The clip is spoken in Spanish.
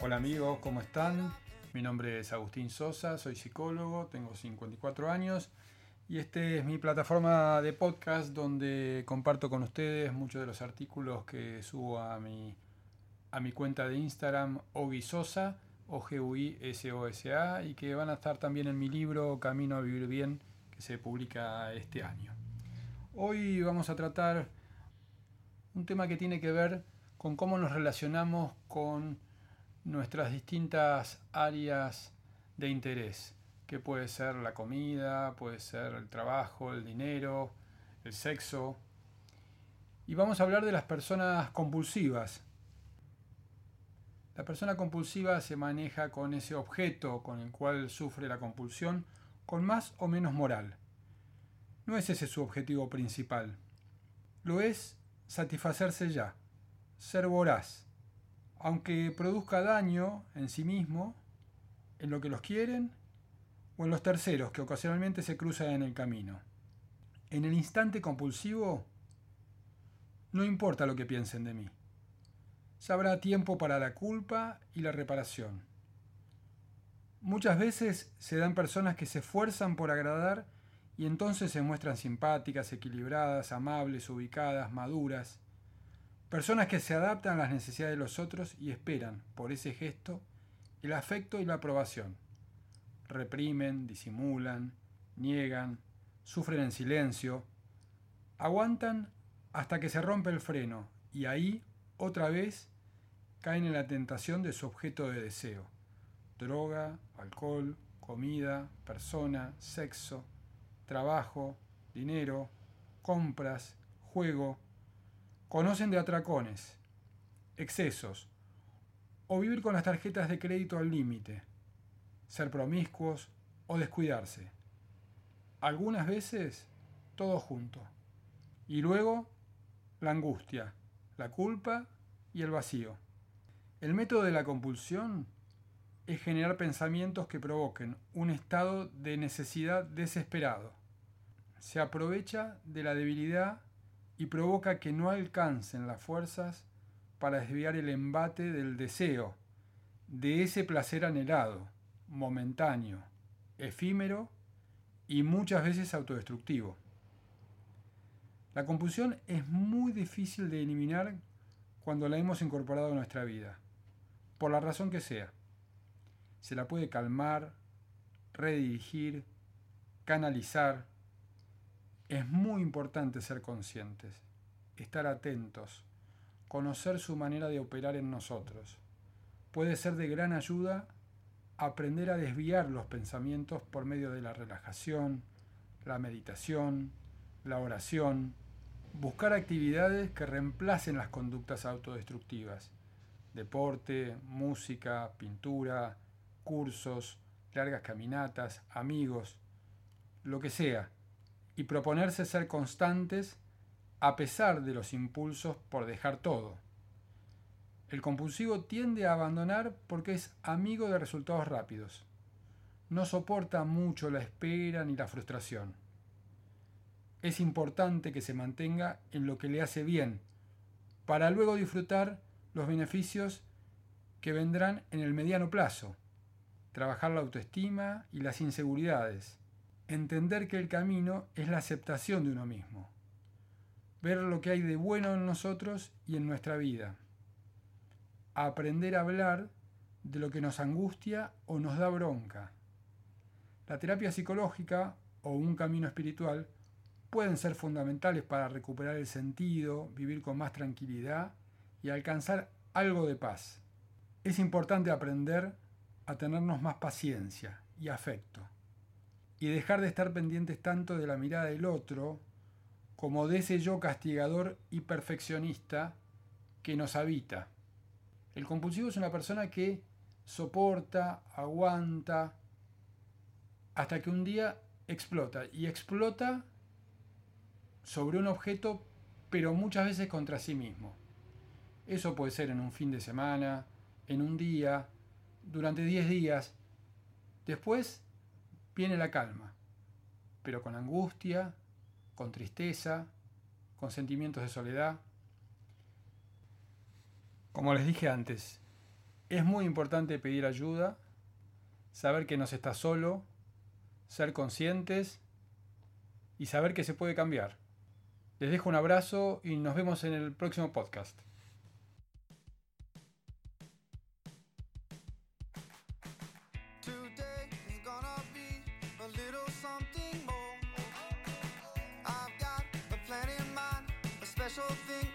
Hola amigos, ¿cómo están? Mi nombre es Agustín Sosa, soy psicólogo, tengo 54 años y esta es mi plataforma de podcast donde comparto con ustedes muchos de los artículos que subo a mi, a mi cuenta de Instagram Ogi Sosa, o g u i s o s a y que van a estar también en mi libro Camino a Vivir Bien que se publica este año. Hoy vamos a tratar un tema que tiene que ver con cómo nos relacionamos con nuestras distintas áreas de interés, que puede ser la comida, puede ser el trabajo, el dinero, el sexo. Y vamos a hablar de las personas compulsivas. La persona compulsiva se maneja con ese objeto con el cual sufre la compulsión con más o menos moral. No es ese su objetivo principal. Lo es satisfacerse ya, ser voraz, aunque produzca daño en sí mismo, en lo que los quieren o en los terceros que ocasionalmente se cruzan en el camino. En el instante compulsivo, no importa lo que piensen de mí. Ya habrá tiempo para la culpa y la reparación. Muchas veces se dan personas que se esfuerzan por agradar y entonces se muestran simpáticas, equilibradas, amables, ubicadas, maduras. Personas que se adaptan a las necesidades de los otros y esperan, por ese gesto, el afecto y la aprobación. Reprimen, disimulan, niegan, sufren en silencio, aguantan hasta que se rompe el freno y ahí, otra vez, caen en la tentación de su objeto de deseo. Droga, alcohol, comida, persona, sexo, trabajo, dinero, compras, juego, conocen de atracones, excesos, o vivir con las tarjetas de crédito al límite, ser promiscuos o descuidarse. Algunas veces todo junto. Y luego la angustia, la culpa y el vacío. El método de la compulsión es generar pensamientos que provoquen un estado de necesidad desesperado. Se aprovecha de la debilidad y provoca que no alcancen las fuerzas para desviar el embate del deseo, de ese placer anhelado, momentáneo, efímero y muchas veces autodestructivo. La compulsión es muy difícil de eliminar cuando la hemos incorporado a nuestra vida, por la razón que sea se la puede calmar, redirigir, canalizar. Es muy importante ser conscientes, estar atentos, conocer su manera de operar en nosotros. Puede ser de gran ayuda aprender a desviar los pensamientos por medio de la relajación, la meditación, la oración, buscar actividades que reemplacen las conductas autodestructivas, deporte, música, pintura, cursos, largas caminatas, amigos, lo que sea, y proponerse ser constantes a pesar de los impulsos por dejar todo. El compulsivo tiende a abandonar porque es amigo de resultados rápidos. No soporta mucho la espera ni la frustración. Es importante que se mantenga en lo que le hace bien, para luego disfrutar los beneficios que vendrán en el mediano plazo trabajar la autoestima y las inseguridades, entender que el camino es la aceptación de uno mismo, ver lo que hay de bueno en nosotros y en nuestra vida, aprender a hablar de lo que nos angustia o nos da bronca. La terapia psicológica o un camino espiritual pueden ser fundamentales para recuperar el sentido, vivir con más tranquilidad y alcanzar algo de paz. Es importante aprender a tenernos más paciencia y afecto, y dejar de estar pendientes tanto de la mirada del otro como de ese yo castigador y perfeccionista que nos habita. El compulsivo es una persona que soporta, aguanta, hasta que un día explota, y explota sobre un objeto, pero muchas veces contra sí mismo. Eso puede ser en un fin de semana, en un día, durante 10 días. Después viene la calma, pero con angustia, con tristeza, con sentimientos de soledad. Como les dije antes, Es muy importante pedir ayuda, saber que no se está solo, ser conscientes y saber que se puede cambiar. Les dejo un abrazo y nos vemos en el próximo podcast. Today is gonna be a little something more. I've got a plan in mind, a special thing